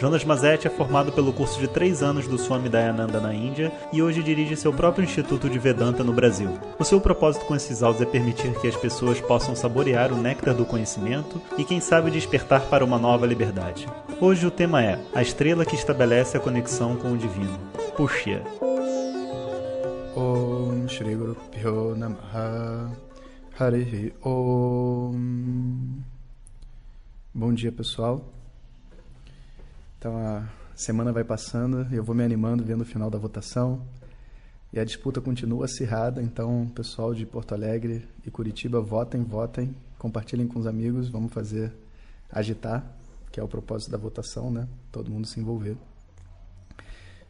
Jonas Mazetti é formado pelo curso de três anos do Swami Dayananda na Índia e hoje dirige seu próprio Instituto de Vedanta no Brasil. O seu propósito com esses áudios é permitir que as pessoas possam saborear o néctar do conhecimento e, quem sabe, despertar para uma nova liberdade. Hoje o tema é A Estrela que Estabelece a Conexão com o Divino. Puxia. Om Shri Guru Pyo Namaha Harihi Om Bom dia pessoal então a semana vai passando e eu vou me animando vendo o final da votação. E a disputa continua acirrada, então pessoal de Porto Alegre e Curitiba, votem, votem, compartilhem com os amigos, vamos fazer agitar, que é o propósito da votação, né? Todo mundo se envolver.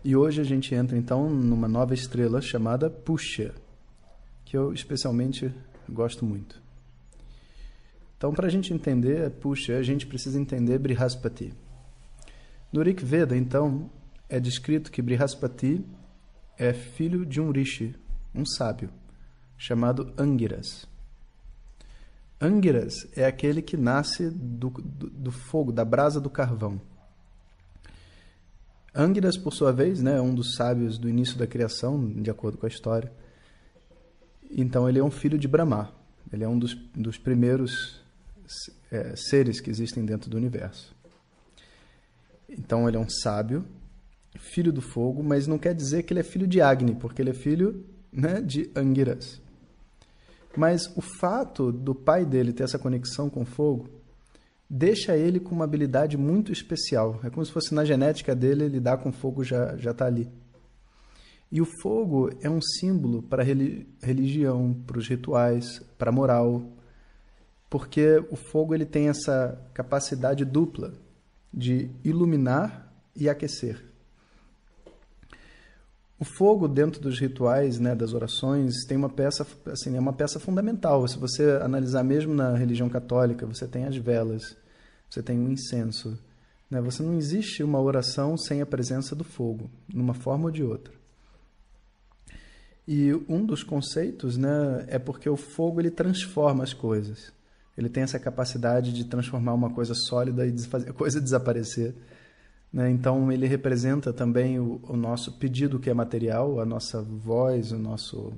E hoje a gente entra então numa nova estrela chamada Puxa, que eu especialmente gosto muito. Então, para a gente entender Puxa, a gente precisa entender Brihaspati. No Rig Veda, então, é descrito que Brihaspati é filho de um rishi, um sábio, chamado Angiras. Angiras é aquele que nasce do, do, do fogo, da brasa do carvão. Angiras, por sua vez, né, é um dos sábios do início da criação, de acordo com a história. Então, ele é um filho de Brahma. Ele é um dos, dos primeiros é, seres que existem dentro do universo. Então ele é um sábio, filho do fogo, mas não quer dizer que ele é filho de Agni, porque ele é filho né, de Angiras. Mas o fato do pai dele ter essa conexão com fogo deixa ele com uma habilidade muito especial. É como se fosse na genética dele lidar com fogo já já está ali. E o fogo é um símbolo para religião, para os rituais, para a moral, porque o fogo ele tem essa capacidade dupla de iluminar e aquecer. O fogo dentro dos rituais, né, das orações, tem uma peça, assim, é uma peça fundamental. Se você analisar mesmo na religião católica, você tem as velas, você tem o incenso. Né? Você não existe uma oração sem a presença do fogo, numa forma ou de outra. E um dos conceitos, né, é porque o fogo ele transforma as coisas. Ele tem essa capacidade de transformar uma coisa sólida e fazer a coisa desaparecer. Né? Então, ele representa também o, o, nosso pedido que é material, a nossa voz, o nosso,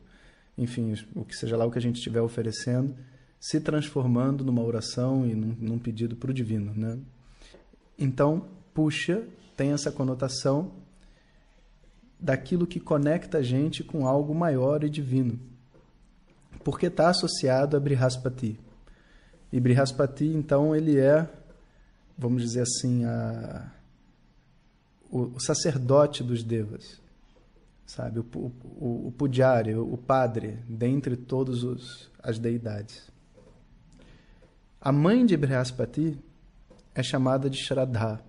enfim, o que seja lá o que a gente estiver oferecendo, se transformando numa oração e num, num pedido para o divino. Né? Então, puxa tem essa conotação daquilo que conecta a gente com algo maior e divino, porque está associado a Brihaspati, e Brihaspati, então, ele é, vamos dizer assim, a, o, o sacerdote dos devas, sabe? O, o, o pujari, o padre, dentre todas as deidades. A mãe de Brihaspati é chamada de Shraddha,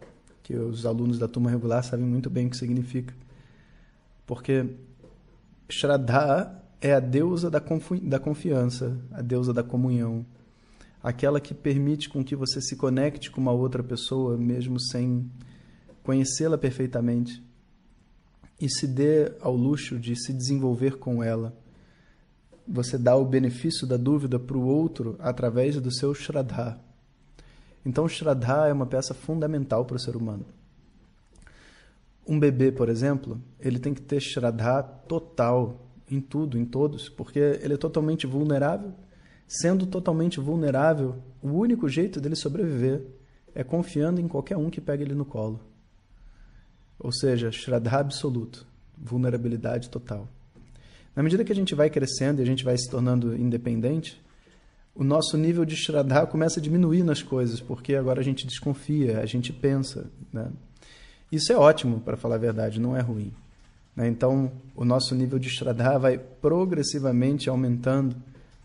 que os alunos da turma regular sabem muito bem o que significa. Porque Shraddha é a deusa da, confi da confiança, a deusa da comunhão, aquela que permite com que você se conecte com uma outra pessoa, mesmo sem conhecê-la perfeitamente, e se dê ao luxo de se desenvolver com ela. Você dá o benefício da dúvida para o outro através do seu Shraddha. Então, Shraddha é uma peça fundamental para o ser humano. Um bebê, por exemplo, ele tem que ter Shraddha total em tudo, em todos, porque ele é totalmente vulnerável Sendo totalmente vulnerável, o único jeito dele sobreviver é confiando em qualquer um que pega ele no colo. Ou seja, Shraddha absoluto, vulnerabilidade total. Na medida que a gente vai crescendo e a gente vai se tornando independente, o nosso nível de Shraddha começa a diminuir nas coisas, porque agora a gente desconfia, a gente pensa. Né? Isso é ótimo, para falar a verdade, não é ruim. Né? Então, o nosso nível de Shraddha vai progressivamente aumentando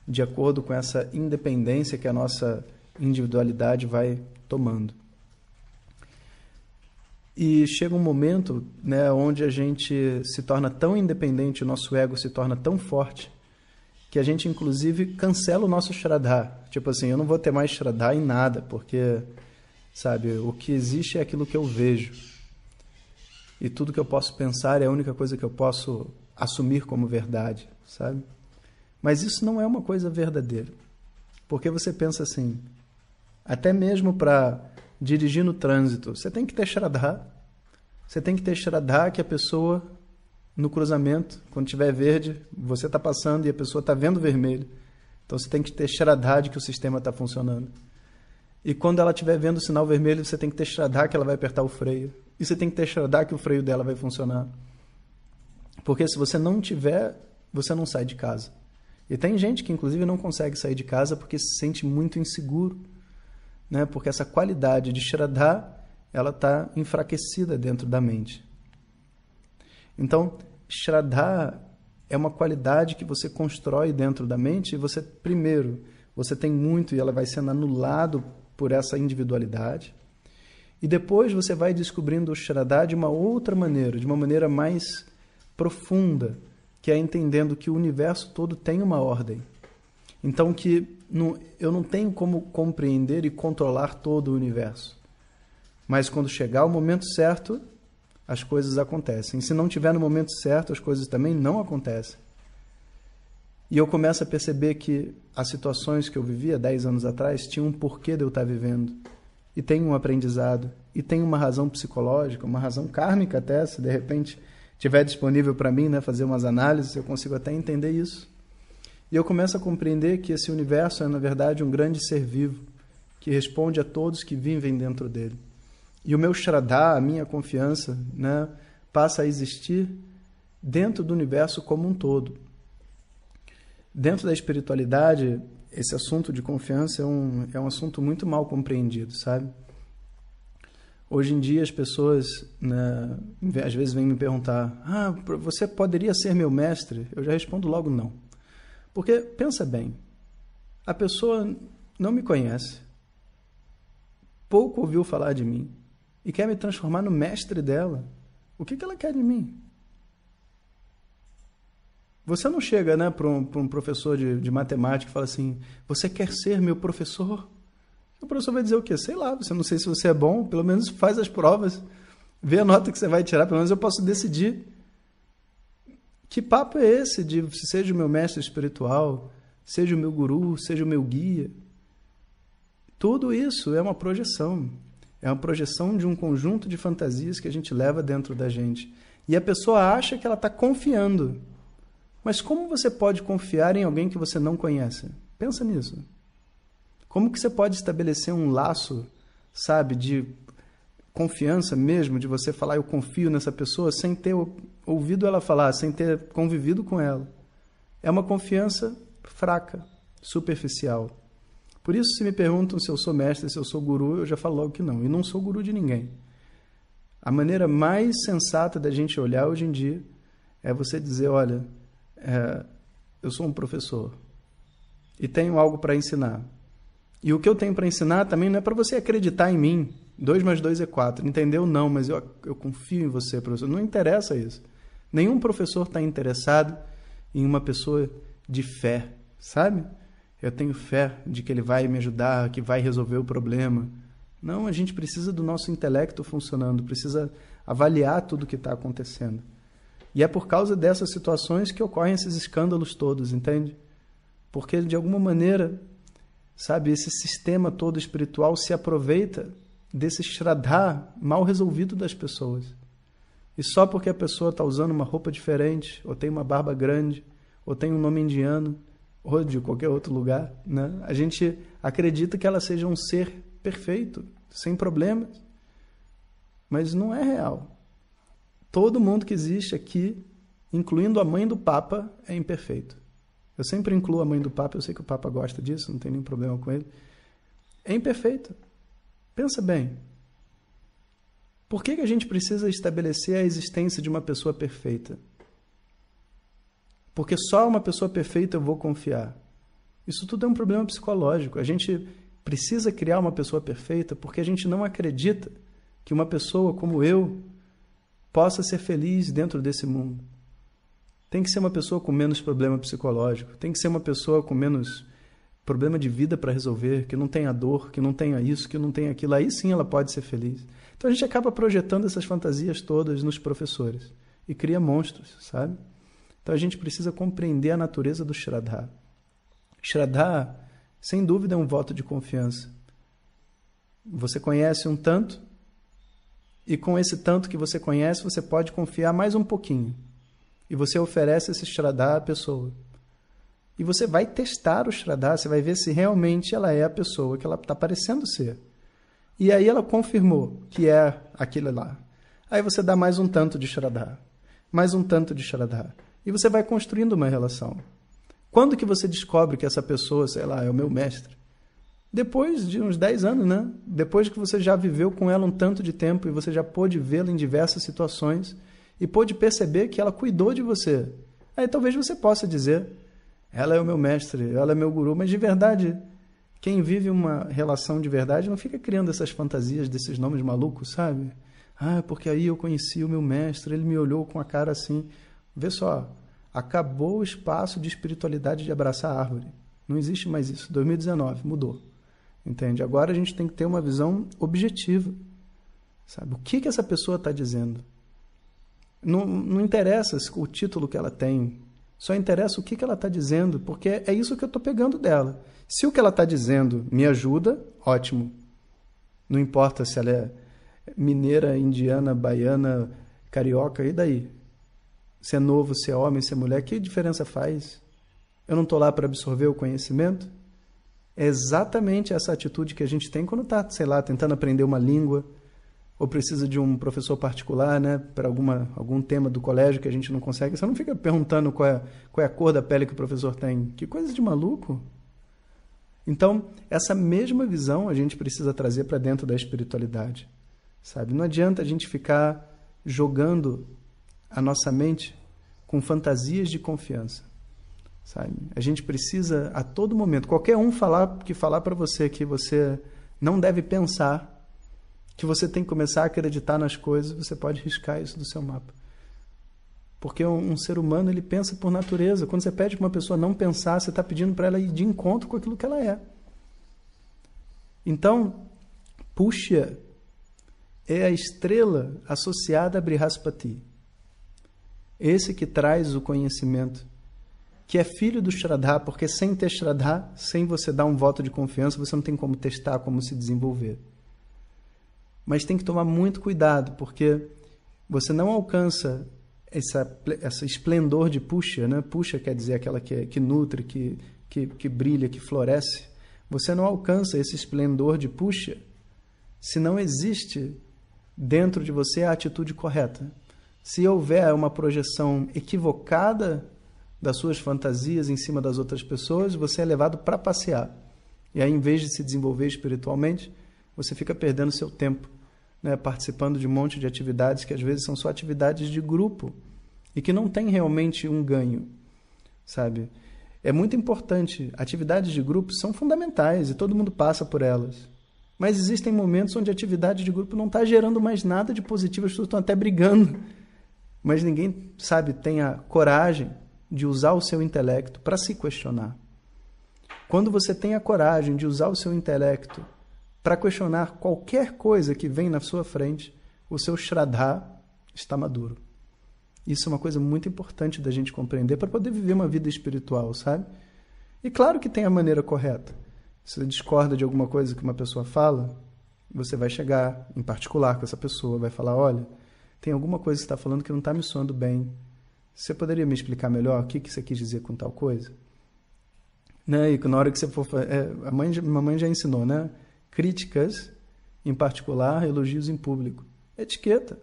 de acordo com essa independência que a nossa individualidade vai tomando. E chega um momento né, onde a gente se torna tão independente, o nosso ego se torna tão forte, que a gente inclusive cancela o nosso Shraddha. Tipo assim, eu não vou ter mais Shraddha em nada, porque sabe? O que existe é aquilo que eu vejo. E tudo que eu posso pensar é a única coisa que eu posso assumir como verdade, sabe? Mas isso não é uma coisa verdadeira. Porque você pensa assim, até mesmo para dirigir no trânsito, você tem que ter Shraddha. Você tem que ter Shraddha que a pessoa no cruzamento, quando tiver verde, você está passando e a pessoa está vendo vermelho. Então você tem que ter Shraddha de que o sistema está funcionando. E quando ela estiver vendo o sinal vermelho, você tem que ter Shraddha que ela vai apertar o freio. E você tem que ter Shraddha que o freio dela vai funcionar. Porque se você não tiver, você não sai de casa. E tem gente que, inclusive, não consegue sair de casa porque se sente muito inseguro. Né? Porque essa qualidade de Shraddha ela está enfraquecida dentro da mente. Então, Shraddha é uma qualidade que você constrói dentro da mente e você, primeiro, você tem muito e ela vai sendo anulado por essa individualidade. E depois você vai descobrindo o Shraddha de uma outra maneira, de uma maneira mais profunda, que é entendendo que o universo todo tem uma ordem. Então que não, eu não tenho como compreender e controlar todo o universo. Mas quando chegar o momento certo, as coisas acontecem. Se não tiver no momento certo, as coisas também não acontecem. E eu começo a perceber que as situações que eu vivia 10 anos atrás tinham um porquê de eu estar vivendo. E tem um aprendizado. E tem uma razão psicológica, uma razão kármica até, se de repente tiver disponível para mim, né, fazer umas análises, eu consigo até entender isso. E eu começo a compreender que esse universo é, na verdade, um grande ser vivo que responde a todos que vivem dentro dele. E o meu Shraddha, a minha confiança, né, passa a existir dentro do universo como um todo. Dentro da espiritualidade, esse assunto de confiança é um, é um assunto muito mal compreendido, sabe? Hoje em dia as pessoas, né, às vezes vêm me perguntar: "Ah, você poderia ser meu mestre?" Eu já respondo logo não. Porque pensa bem, a pessoa não me conhece, pouco ouviu falar de mim e quer me transformar no mestre dela. O que, que ela quer de mim? Você não chega né, para um, um, professor de, de, matemática e fala assim: Você quer ser meu professor? O professor vai dizer o quê? Sei lá, você não sei se você é bom, pelo menos faz as provas, vê a nota que você vai tirar, pelo menos eu posso decidir. Que papo é esse de seja o meu mestre espiritual, seja o meu guru, seja o meu guia? Tudo isso é uma projeção. É uma projeção de um conjunto de fantasias que a gente leva dentro da gente. E a pessoa acha que ela está confiando mas como você pode confiar em alguém que você não conhece? Pensa nisso. Como que você pode estabelecer um laço, sabe, de confiança mesmo, de você falar eu confio nessa pessoa sem ter ouvido ela falar, sem ter convivido com ela? É uma confiança fraca, superficial. Por isso, se me perguntam se eu sou mestre, se eu sou guru, eu já falo logo que não. E não sou guru de ninguém. A maneira mais sensata da gente olhar hoje em dia é você dizer: olha, é, eu sou um professor e tenho algo para ensinar. E o que eu tenho para ensinar também não é para você acreditar em mim. 2 mais 2 é 4. Entendeu? Não, mas eu, eu confio em você, professor. Não interessa isso. Nenhum professor está interessado em uma pessoa de fé, sabe? Eu tenho fé de que ele vai me ajudar, que vai resolver o problema. Não, a gente precisa do nosso intelecto funcionando, precisa avaliar tudo o que está acontecendo. E é por causa dessas situações que ocorrem esses escândalos todos, entende? Porque de alguma maneira, sabe, esse sistema todo espiritual se aproveita desse shraddha mal resolvido das pessoas. E só porque a pessoa está usando uma roupa diferente, ou tem uma barba grande, ou tem um nome indiano, ou de qualquer outro lugar, né? a gente acredita que ela seja um ser perfeito, sem problemas. Mas não é real. Todo mundo que existe aqui, incluindo a mãe do Papa, é imperfeito. Eu sempre incluo a mãe do Papa, eu sei que o Papa gosta disso, não tem nenhum problema com ele. É imperfeito. Pensa bem. Por que, que a gente precisa estabelecer a existência de uma pessoa perfeita? Porque só uma pessoa perfeita eu vou confiar. Isso tudo é um problema psicológico. A gente precisa criar uma pessoa perfeita porque a gente não acredita que uma pessoa como eu possa ser feliz dentro desse mundo. Tem que ser uma pessoa com menos problema psicológico, tem que ser uma pessoa com menos problema de vida para resolver, que não tenha dor, que não tenha isso, que não tenha aquilo, aí sim ela pode ser feliz. Então a gente acaba projetando essas fantasias todas nos professores e cria monstros, sabe? Então a gente precisa compreender a natureza do Shraddha. Shraddha, sem dúvida, é um voto de confiança. Você conhece um tanto, e com esse tanto que você conhece, você pode confiar mais um pouquinho. E você oferece esse Shraddha à pessoa. E você vai testar o Shraddha, você vai ver se realmente ela é a pessoa que ela está parecendo ser. E aí ela confirmou que é aquilo lá. Aí você dá mais um tanto de Shraddha, mais um tanto de Shraddha. E você vai construindo uma relação. Quando que você descobre que essa pessoa, sei lá, é o meu mestre? Depois de uns 10 anos, né? Depois que você já viveu com ela um tanto de tempo e você já pôde vê-la em diversas situações e pôde perceber que ela cuidou de você. Aí talvez você possa dizer: ela é o meu mestre, ela é meu guru, mas de verdade, quem vive uma relação de verdade não fica criando essas fantasias desses nomes malucos, sabe? Ah, porque aí eu conheci o meu mestre, ele me olhou com a cara assim. Vê só, acabou o espaço de espiritualidade de abraçar a árvore. Não existe mais isso. 2019 mudou. Entende? Agora a gente tem que ter uma visão objetiva. Sabe? O que, que essa pessoa está dizendo? Não, não interessa o título que ela tem. Só interessa o que, que ela está dizendo, porque é isso que eu estou pegando dela. Se o que ela está dizendo me ajuda, ótimo. Não importa se ela é mineira, indiana, baiana, carioca, e daí? Se é novo, se é homem, se é mulher, que diferença faz? Eu não estou lá para absorver o conhecimento? É exatamente essa atitude que a gente tem quando está, sei lá, tentando aprender uma língua ou precisa de um professor particular, né, para alguma algum tema do colégio que a gente não consegue. Você não fica perguntando qual é, qual é a cor da pele que o professor tem. Que coisa de maluco. Então, essa mesma visão a gente precisa trazer para dentro da espiritualidade, sabe? Não adianta a gente ficar jogando a nossa mente com fantasias de confiança. Sabe? A gente precisa a todo momento, qualquer um falar que falar para você que você não deve pensar, que você tem que começar a acreditar nas coisas, você pode riscar isso do seu mapa. Porque um, um ser humano ele pensa por natureza. Quando você pede para uma pessoa não pensar, você está pedindo para ela ir de encontro com aquilo que ela é. Então, Puxa é a estrela associada a Brihaspati. Esse que traz o conhecimento que é filho do Shraddha, porque sem ter Shraddha, sem você dar um voto de confiança, você não tem como testar, como se desenvolver. Mas tem que tomar muito cuidado, porque você não alcança essa, esse esplendor de puxa, né? Puxa quer dizer aquela que, que nutre, que, que, que brilha, que floresce. Você não alcança esse esplendor de puxa se não existe dentro de você a atitude correta. Se houver uma projeção equivocada das suas fantasias em cima das outras pessoas, você é levado para passear. E aí, em vez de se desenvolver espiritualmente, você fica perdendo seu tempo, né, participando de um monte de atividades que às vezes são só atividades de grupo e que não tem realmente um ganho, sabe? É muito importante. Atividades de grupo são fundamentais e todo mundo passa por elas. Mas existem momentos onde a atividade de grupo não está gerando mais nada de positivo, as pessoas estão até brigando. Mas ninguém, sabe, tem a coragem de usar o seu intelecto para se questionar. Quando você tem a coragem de usar o seu intelecto para questionar qualquer coisa que vem na sua frente, o seu Shraddha está maduro. Isso é uma coisa muito importante da gente compreender para poder viver uma vida espiritual, sabe? E claro que tem a maneira correta. Se você discorda de alguma coisa que uma pessoa fala, você vai chegar em particular com essa pessoa, vai falar: olha, tem alguma coisa que está falando que não está me soando bem. Você poderia me explicar melhor o que, que você quis dizer com tal coisa? Né? E na hora que você for. É, a mãe, mamãe já ensinou, né? Críticas em particular, elogios em público. Etiqueta.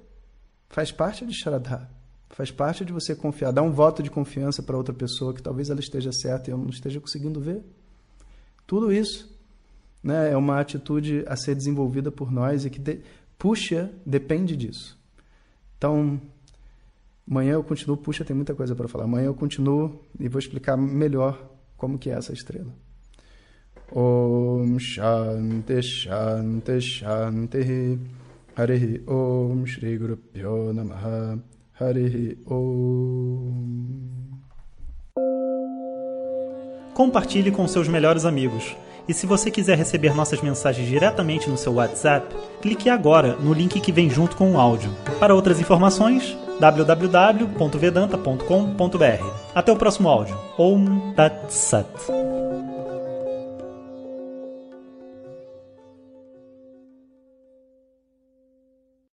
Faz parte de Shraddha. Faz parte de você confiar, dar um voto de confiança para outra pessoa que talvez ela esteja certa e eu não esteja conseguindo ver. Tudo isso né, é uma atitude a ser desenvolvida por nós e que de, puxa, depende disso. Então, Amanhã eu continuo, puxa, tem muita coisa para falar. Amanhã eu continuo e vou explicar melhor como que é essa estrela. Harihi Om Shri Guru Pyo Namaha Harihi Om compartilhe com seus melhores amigos. E se você quiser receber nossas mensagens diretamente no seu WhatsApp, clique agora no link que vem junto com o áudio. Para outras informações, www.vedanta.com.br. Até o próximo áudio. Om Tat Sat.